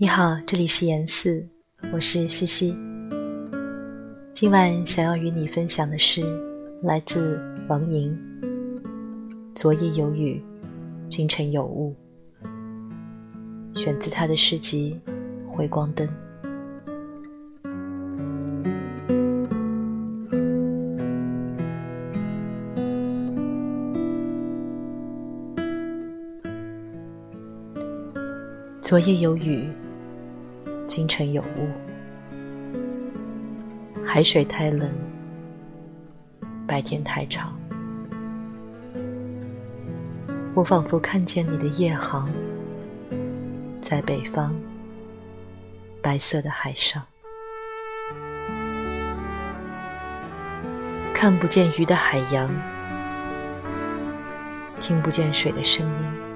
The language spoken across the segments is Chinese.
你好，这里是言四，我是西西。今晚想要与你分享的是来自王莹。昨夜有雨，今晨有雾，选自他的诗集《回光灯》。昨夜有雨，清晨有雾。海水太冷，白天太长。我仿佛看见你的夜航，在北方白色的海上，看不见鱼的海洋，听不见水的声音。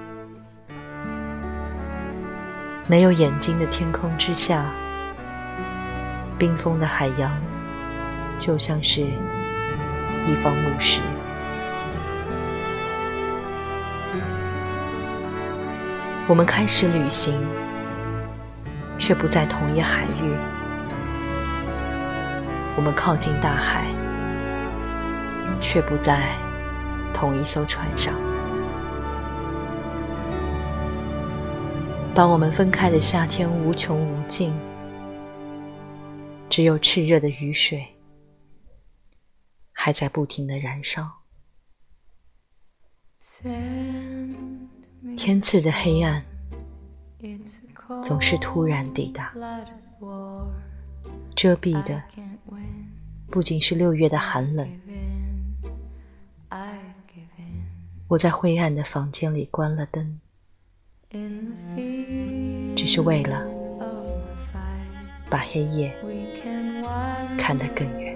没有眼睛的天空之下，冰封的海洋，就像是一方墓石。我们开始旅行，却不在同一海域。我们靠近大海，却不在同一艘船上。把我们分开的夏天无穷无尽，只有炽热的雨水还在不停的燃烧。天赐的黑暗总是突然抵达，遮蔽的不仅是六月的寒冷。我在灰暗的房间里关了灯。只是为了把黑夜看得更远。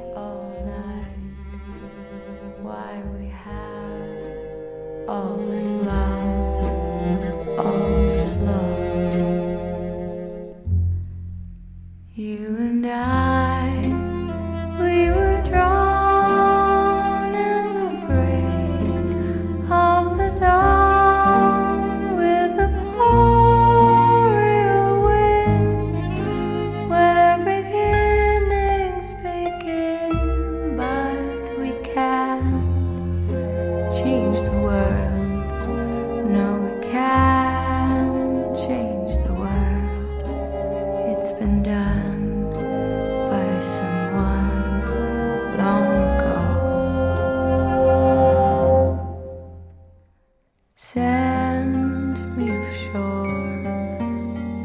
change the world. No, we can't change the world. It's been done by someone long ago. Send me offshore.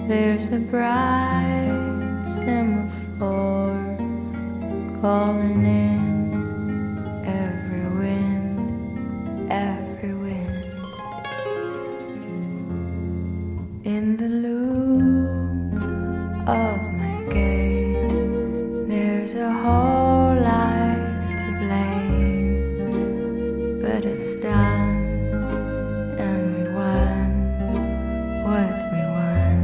There's a bright semaphore calling in. But it's done. And we won what we won.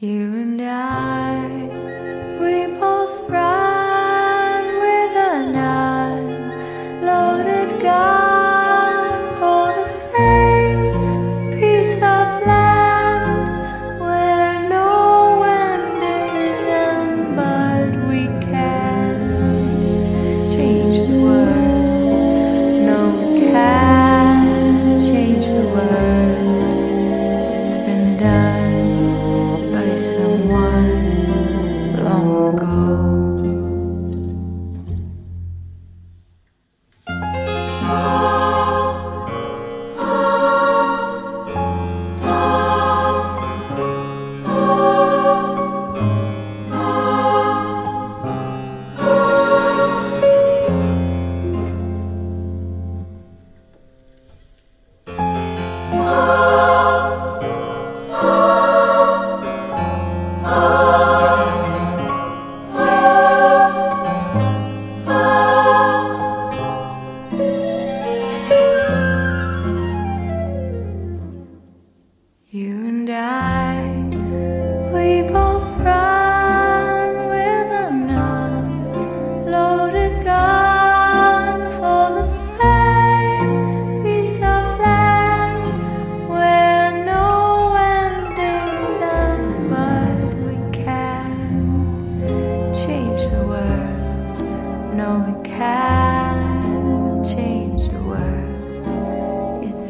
You and I,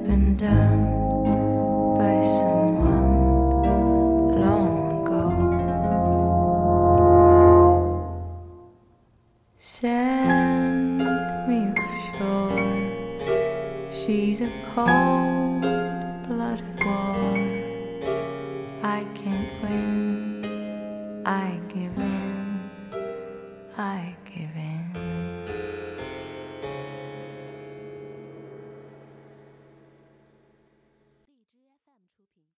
been done by someone long ago. Send me offshore. She's a cold blooded war. I can't win. I give in. I